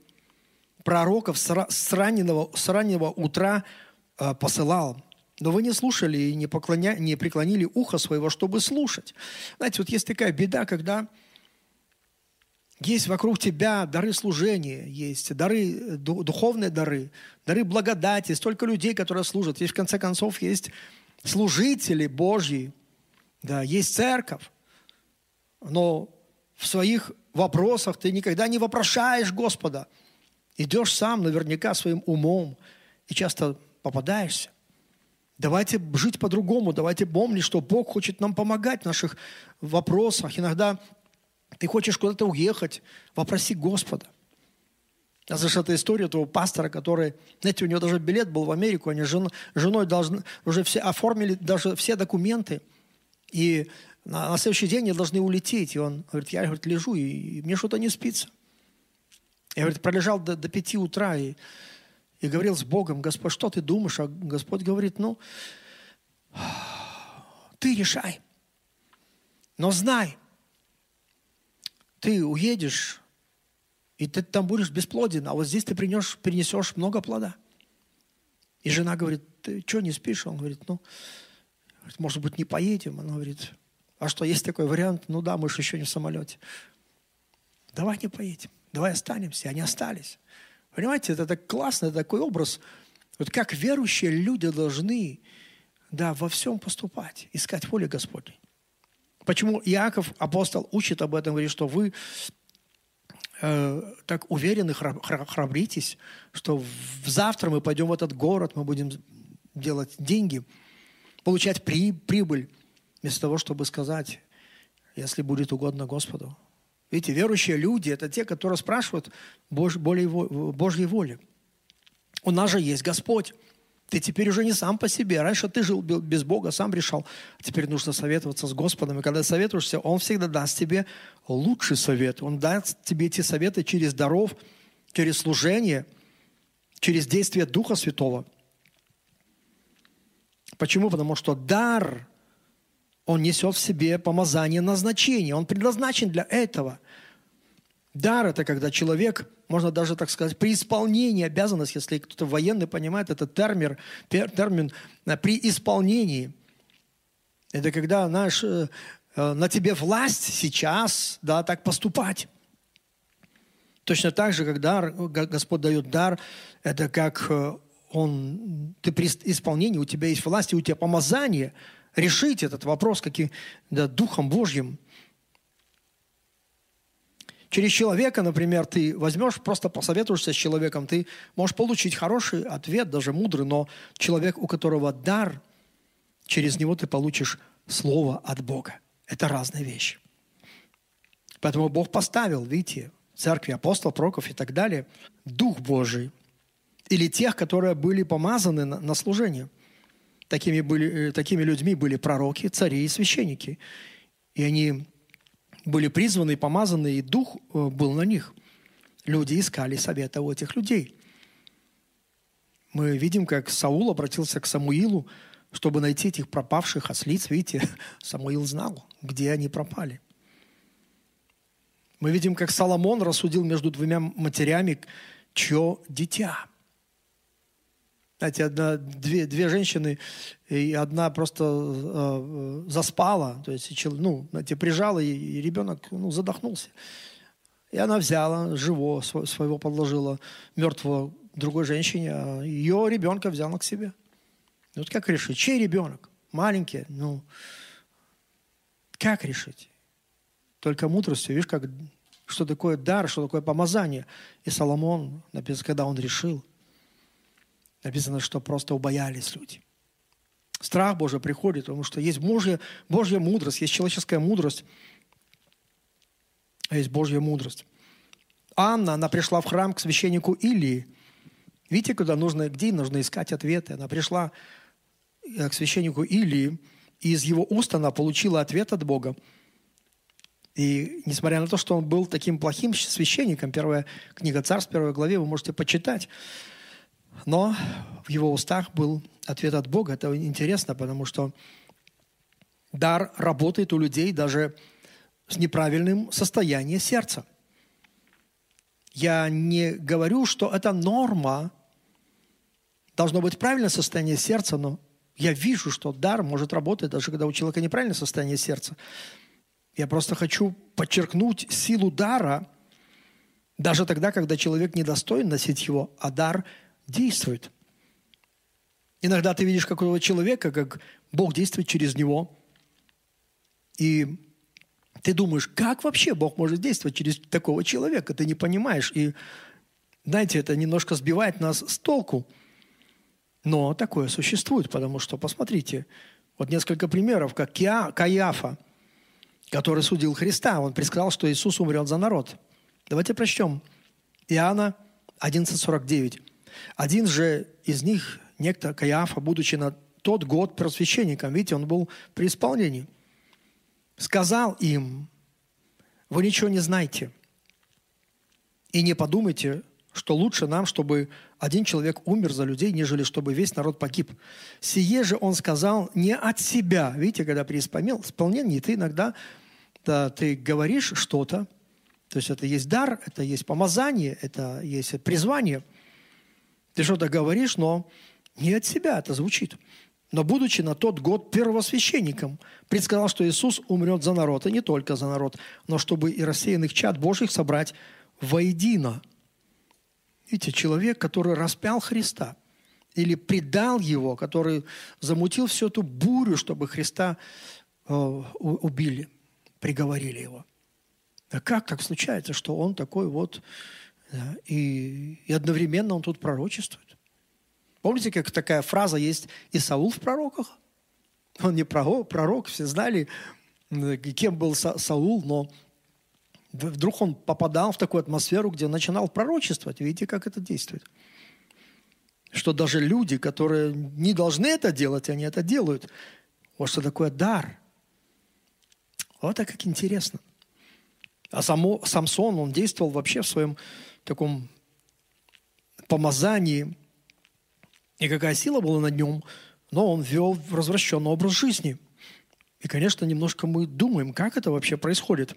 пророков с раннего, с раннего утра э, посылал. Но вы не слушали и не, поклоня, не преклонили ухо своего, чтобы слушать. Знаете, вот есть такая беда, когда есть вокруг тебя дары служения, есть дары, духовные дары, дары благодати, столько людей, которые служат. Есть, в конце концов, есть служители Божьи, да, есть церковь. Но в своих вопросах ты никогда не вопрошаешь Господа. Идешь сам наверняка своим умом и часто попадаешься. Давайте жить по-другому, давайте помнить, что Бог хочет нам помогать в наших вопросах. Иногда ты хочешь куда-то уехать, вопроси Господа. Я слышал эту историю того пастора, который, знаете, у него даже билет был в Америку, они с жен, женой должны, уже все оформили даже все документы, и на, на следующий день они должны улететь. И он говорит, я говорит, лежу, и, и мне что-то не спится. Я, говорит, пролежал до, до пяти утра и, и говорил с Богом, Господь, что ты думаешь? А Господь говорит, ну, ты решай. Но знай, ты уедешь, и ты там будешь бесплоден, а вот здесь ты принес, принесешь много плода. И жена говорит, ты что не спишь? Он говорит, ну, может быть, не поедем? Она говорит, а что, есть такой вариант? Ну да, мы же еще не в самолете. Давай не поедем, давай останемся. Они остались. Понимаете, это так классно, это такой образ. Вот как верующие люди должны да, во всем поступать, искать волю Господней. Почему Иаков, апостол, учит об этом, говорит, что вы э, так уверены, храбритесь, что завтра мы пойдем в этот город, мы будем делать деньги, получать при, прибыль, вместо того, чтобы сказать, если будет угодно Господу. Видите, верующие люди – это те, которые спрашивают Бож, более, Божьей воли. У нас же есть Господь. Ты теперь уже не сам по себе. Раньше ты жил без Бога, сам решал. Теперь нужно советоваться с Господом. И когда советуешься, Он всегда даст тебе лучший совет. Он даст тебе эти советы через даров, через служение, через действие Духа Святого. Почему? Потому что дар, он несет в себе помазание назначения. Он предназначен для этого. Дар – это когда человек – можно даже так сказать, при исполнении обязанностей, если кто-то военный понимает этот термин, термин э, при исполнении. Это когда, знаешь, э, э, на тебе власть сейчас, да, так поступать. Точно так же, когда Господь дает дар, это как он, ты при исполнении, у тебя есть власть, и у тебя помазание решить этот вопрос каким, да, Духом Божьим – Через человека, например, ты возьмешь, просто посоветуешься с человеком, ты можешь получить хороший ответ, даже мудрый, но человек, у которого дар, через него ты получишь слово от Бога. Это разные вещи. Поэтому Бог поставил, видите, церкви апостолов, пророков и так далее, Дух Божий или тех, которые были помазаны на, на служение. Такими, были, э, такими людьми были пророки, цари и священники. И они были призваны и помазаны, и Дух э, был на них. Люди искали совета у этих людей. Мы видим, как Саул обратился к Самуилу, чтобы найти этих пропавших ослиц. Видите, Самуил знал, где они пропали. Мы видим, как Соломон рассудил между двумя матерями, чье дитя – знаете, одна, две, две женщины, и одна просто э, заспала, то есть, ну, знаете, прижала, и, и ребенок ну, задохнулся. И она взяла живого своего, подложила мертвого другой женщине, а ее ребенка взяла к себе. Вот как решить? Чей ребенок? Маленький, ну, как решить? Только мудростью, видишь, как, что такое дар, что такое помазание. И Соломон, написано, когда он решил – Написано, что просто убоялись люди. Страх Божий приходит, потому что есть Божья, Божья мудрость, есть человеческая мудрость, а есть Божья мудрость. Анна, она пришла в храм к священнику Илии. Видите, куда нужно, где нужно искать ответы? Она пришла э, к священнику Илии, и из его уст она получила ответ от Бога. И несмотря на то, что он был таким плохим священником, первая книга Царств, первой главе, вы можете почитать, но в его устах был ответ от Бога. Это интересно, потому что дар работает у людей даже с неправильным состоянием сердца. Я не говорю, что это норма, должно быть правильное состояние сердца, но я вижу, что дар может работать, даже когда у человека неправильное состояние сердца. Я просто хочу подчеркнуть силу дара, даже тогда, когда человек недостоин носить его, а дар действует. Иногда ты видишь какого человека, как Бог действует через него, и ты думаешь, как вообще Бог может действовать через такого человека? Ты не понимаешь. И, знаете, это немножко сбивает нас с толку. Но такое существует, потому что, посмотрите, вот несколько примеров, как Каиафа, который судил Христа, он предсказал, что Иисус умрет за народ. Давайте прочтем. Иоанна 11.49. Один же из них, некто Каяфа, будучи на тот год просвященником, видите, он был при исполнении, сказал им, вы ничего не знаете и не подумайте, что лучше нам, чтобы один человек умер за людей, нежели чтобы весь народ погиб. Сие же он сказал не от себя. Видите, когда при исполнении ты иногда да, ты говоришь что-то, то есть это есть дар, это есть помазание, это есть призвание – ты что-то говоришь, но не от себя это звучит. Но будучи на тот год первосвященником, предсказал, что Иисус умрет за народ, и не только за народ, но чтобы и рассеянных чад Божьих собрать воедино. Видите, человек, который распял Христа, или предал его, который замутил всю эту бурю, чтобы Христа э, убили, приговорили его. А как так случается, что он такой вот, да, и, и одновременно он тут пророчествует? Помните, как такая фраза есть и Саул в пророках? Он не пророк, пророк все знали, кем был Са Саул, но вдруг он попадал в такую атмосферу, где начинал пророчествовать. Видите, как это действует? Что даже люди, которые не должны это делать, они это делают. Вот что такое дар. Вот так как интересно. А само, Самсон, он действовал вообще в своем таком помазании, и какая сила была над нем, но он вел развращенный образ жизни. И, конечно, немножко мы думаем, как это вообще происходит.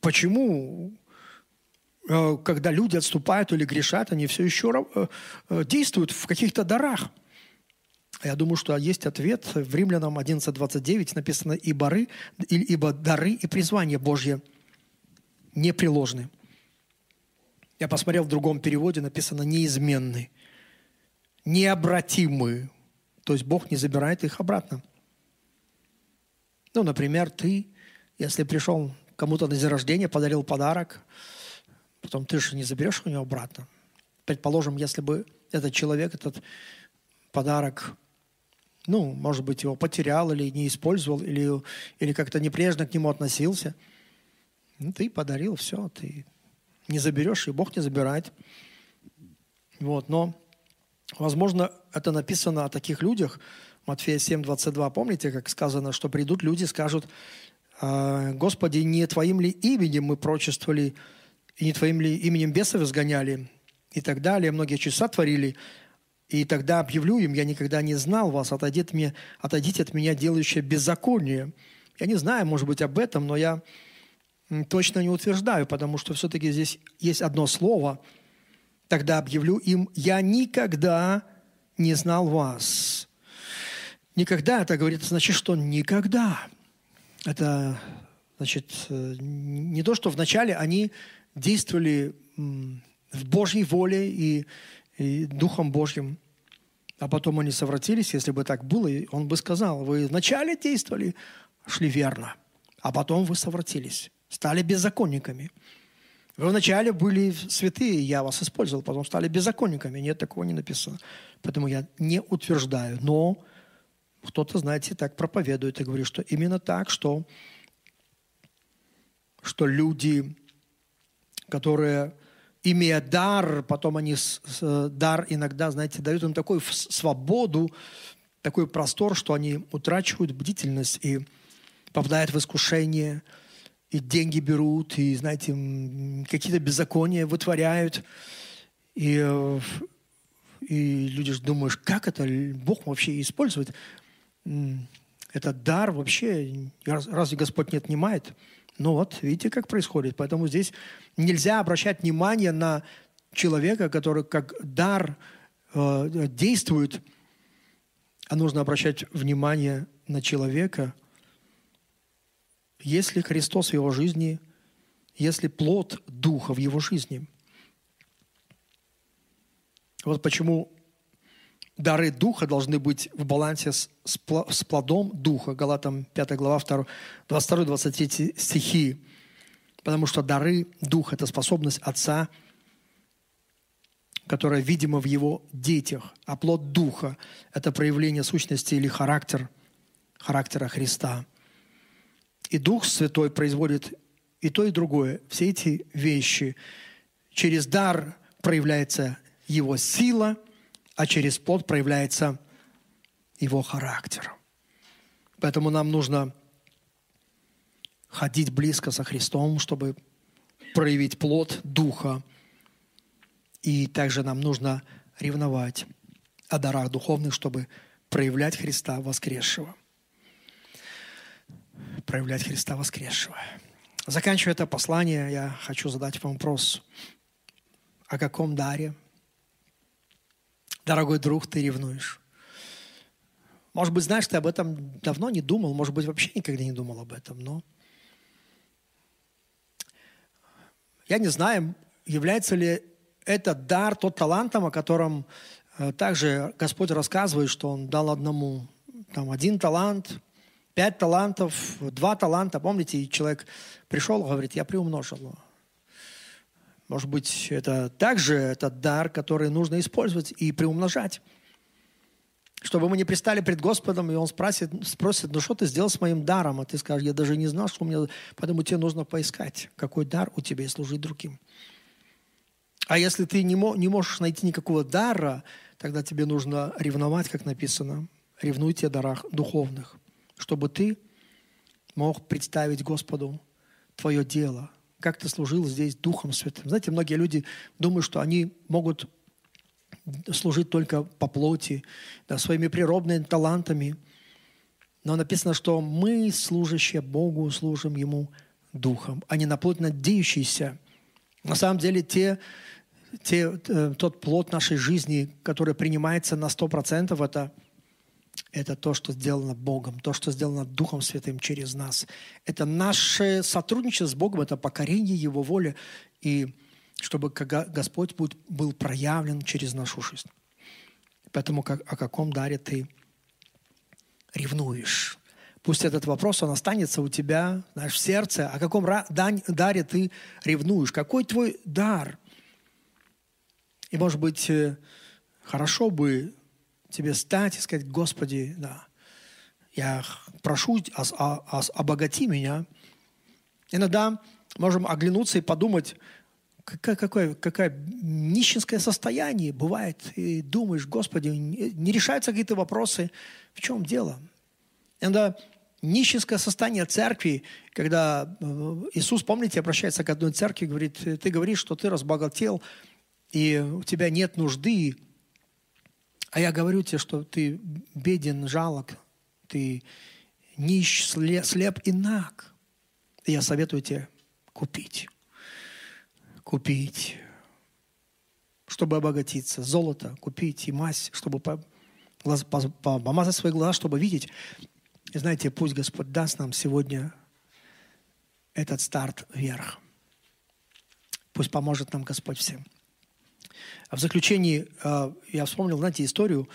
Почему, э, когда люди отступают или грешат, они все еще э, э, действуют в каких-то дарах – я думаю, что есть ответ. В Римлянам 11.29 написано «Ибо, ры, «Ибо дары и призвания Божьи непреложны». Я посмотрел в другом переводе, написано «неизменны», «необратимы». То есть Бог не забирает их обратно. Ну, например, ты, если пришел кому-то на день рождения, подарил подарок, потом ты же не заберешь у него обратно. Предположим, если бы этот человек, этот подарок ну, может быть, его потерял или не использовал, или, или как-то непрежно к нему относился. Ну, ты подарил, все, ты не заберешь, и Бог не забирает. Вот, но, возможно, это написано о таких людях. Матфея 7, 22, помните, как сказано, что придут люди, скажут, «А, Господи, не Твоим ли именем мы прочествовали, и не Твоим ли именем бесов изгоняли, и так далее, многие часа творили, и тогда объявлю им, я никогда не знал вас, отойдите от меня, отойдите от меня, делающее беззаконие. Я не знаю, может быть, об этом, но я точно не утверждаю, потому что все-таки здесь есть одно слово. Тогда объявлю им, я никогда не знал вас. Никогда, это говорит, значит, что никогда. Это значит, э, не то, что вначале они действовали в Божьей воле и и Духом Божьим. А потом они совратились, если бы так было, он бы сказал, вы вначале действовали, шли верно, а потом вы совратились, стали беззаконниками. Вы вначале были святые, я вас использовал, потом стали беззаконниками. Нет, такого не написано. Поэтому я не утверждаю. Но кто-то, знаете, так проповедует и говорит, что именно так, что, что люди, которые имея дар, потом они с, с, дар иногда, знаете, дают им такую свободу, такой простор, что они утрачивают бдительность и попадают в искушение, и деньги берут, и, знаете, какие-то беззакония вытворяют. И, э, и люди же думаешь, как это Бог вообще использует? Этот дар вообще, разве Господь не отнимает? Ну вот, видите, как происходит. Поэтому здесь нельзя обращать внимание на человека, который как дар э, действует, а нужно обращать внимание на человека, если Христос в его жизни, если плод Духа в его жизни. Вот почему дары Духа должны быть в балансе с, плодом Духа. Галатам 5 глава 22-23 стихи. Потому что дары Духа – это способность Отца, которая видима в Его детях. А плод Духа – это проявление сущности или характер, характера Христа. И Дух Святой производит и то, и другое. Все эти вещи. Через дар проявляется Его сила – а через плод проявляется его характер. Поэтому нам нужно ходить близко со Христом, чтобы проявить плод Духа. И также нам нужно ревновать о дарах духовных, чтобы проявлять Христа воскресшего. Проявлять Христа воскресшего. Заканчивая это послание, я хочу задать вам вопрос. О каком даре дорогой друг, ты ревнуешь. Может быть, знаешь, ты об этом давно не думал, может быть, вообще никогда не думал об этом, но я не знаю, является ли этот дар тот талантом, о котором э, также Господь рассказывает, что Он дал одному там, один талант, Пять талантов, два таланта. Помните, человек пришел, говорит, я приумножил. Может быть, это также этот дар, который нужно использовать и приумножать. Чтобы мы не пристали пред Господом, и Он спросит, спросит, ну что ты сделал с моим даром? А ты скажешь, я даже не знал, что у меня... Поэтому тебе нужно поискать, какой дар у тебя и служить другим. А если ты не можешь найти никакого дара, тогда тебе нужно ревновать, как написано. Ревнуйте о дарах духовных, чтобы ты мог представить Господу твое дело, как ты служил здесь Духом Святым. Знаете, многие люди думают, что они могут служить только по плоти, да, своими природными талантами. Но написано, что мы, служащие Богу, служим Ему Духом, а не на плоть надеющиеся. На самом деле те, те, э, тот плод нашей жизни, который принимается на 100%, это, это то, что сделано Богом, то, что сделано Духом Святым через нас. Это наше сотрудничество с Богом, это покорение Его воли. И чтобы Господь был проявлен через нашу жизнь. Поэтому о каком даре ты ревнуешь? Пусть этот вопрос, он останется у тебя знаешь, в сердце. О каком даре ты ревнуешь? Какой твой дар? И, может быть, э, хорошо бы тебе стать и сказать, Господи, да, я прошу, обогати меня. Иногда можем оглянуться и подумать, какое, какое, какое нищенское состояние бывает. И думаешь, Господи, не решаются какие-то вопросы. В чем дело? Иногда нищенское состояние церкви, когда э, Иисус, помните, обращается к одной церкви, говорит, ты говоришь, что ты разбогател, и у тебя нет нужды, а я говорю тебе, что ты беден, жалок, ты нищ, слеп и наг. Я советую тебе купить купить, чтобы обогатиться, золото купить и мазь, чтобы помазать свои глаза, чтобы видеть. И знаете, пусть Господь даст нам сегодня этот старт вверх. Пусть поможет нам Господь всем. А в заключении э, я вспомнил, знаете, историю,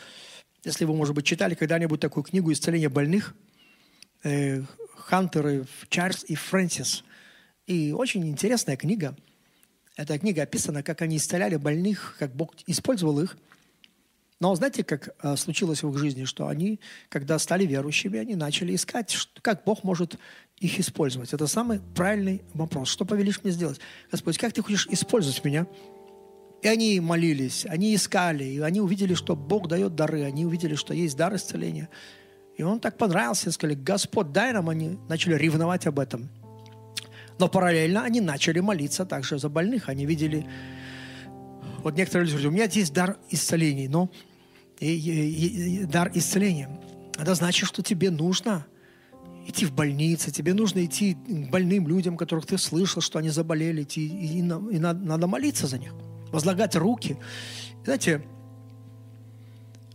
если вы, может быть, читали когда-нибудь такую книгу «Исцеление больных», э, Хантеры Чарльз и Фрэнсис. И очень интересная книга – эта книга описана, как они исцеляли больных, как Бог использовал их. Но знаете, как э, случилось в их жизни, что они, когда стали верующими, они начали искать, как Бог может их использовать. Это самый правильный вопрос. Что повелишь мне сделать? Господь, как ты хочешь использовать меня? И они молились, они искали, и они увидели, что Бог дает дары, они увидели, что есть дар исцеления. И он так понравился, сказали, Господь, дай нам, они начали ревновать об этом – но параллельно они начали молиться также за больных. Они видели... Вот некоторые люди говорят, у меня есть дар исцеления, но и, и, и, дар исцеления. Это значит, что тебе нужно идти в больницу, тебе нужно идти к больным людям, которых ты слышал, что они заболели, идти, и, и, и надо молиться за них, возлагать руки. Знаете,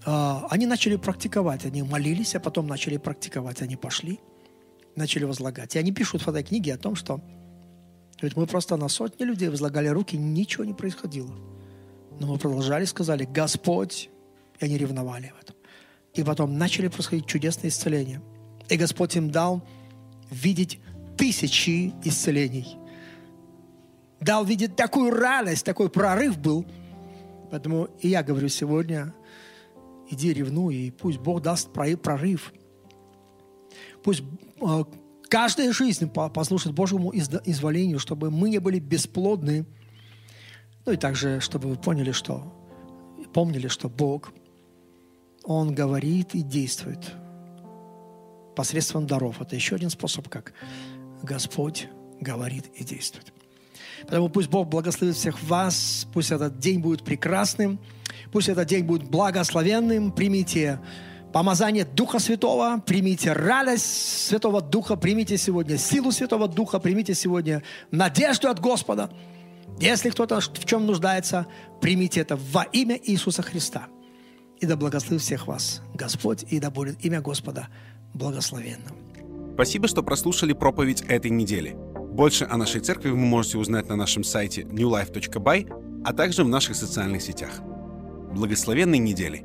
э, они начали практиковать, они молились, а потом начали практиковать, они пошли, начали возлагать. И они пишут в этой книге о том, что ведь мы просто на сотни людей возлагали руки, ничего не происходило. Но мы продолжали, сказали, Господь, и они ревновали в этом. И потом начали происходить чудесные исцеления. И Господь им дал видеть тысячи исцелений. Дал видеть такую радость, такой прорыв был. Поэтому и я говорю сегодня, иди ревнуй, и пусть Бог даст прорыв. Пусть а, каждая жизнь послушает Божьему изволению, чтобы мы не были бесплодны. Ну и также, чтобы вы поняли, что помнили, что Бог, Он говорит и действует посредством даров. Это еще один способ, как Господь говорит и действует. Поэтому пусть Бог благословит всех вас, пусть этот день будет прекрасным, пусть этот день будет благословенным. Примите помазание Духа Святого, примите радость Святого Духа, примите сегодня силу Святого Духа, примите сегодня надежду от Господа. Если кто-то в чем нуждается, примите это во имя Иисуса Христа. И да благословит всех вас Господь, и да будет имя Господа благословенным. Спасибо, что прослушали проповедь этой недели. Больше о нашей церкви вы можете узнать на нашем сайте newlife.by, а также в наших социальных сетях. Благословенной недели!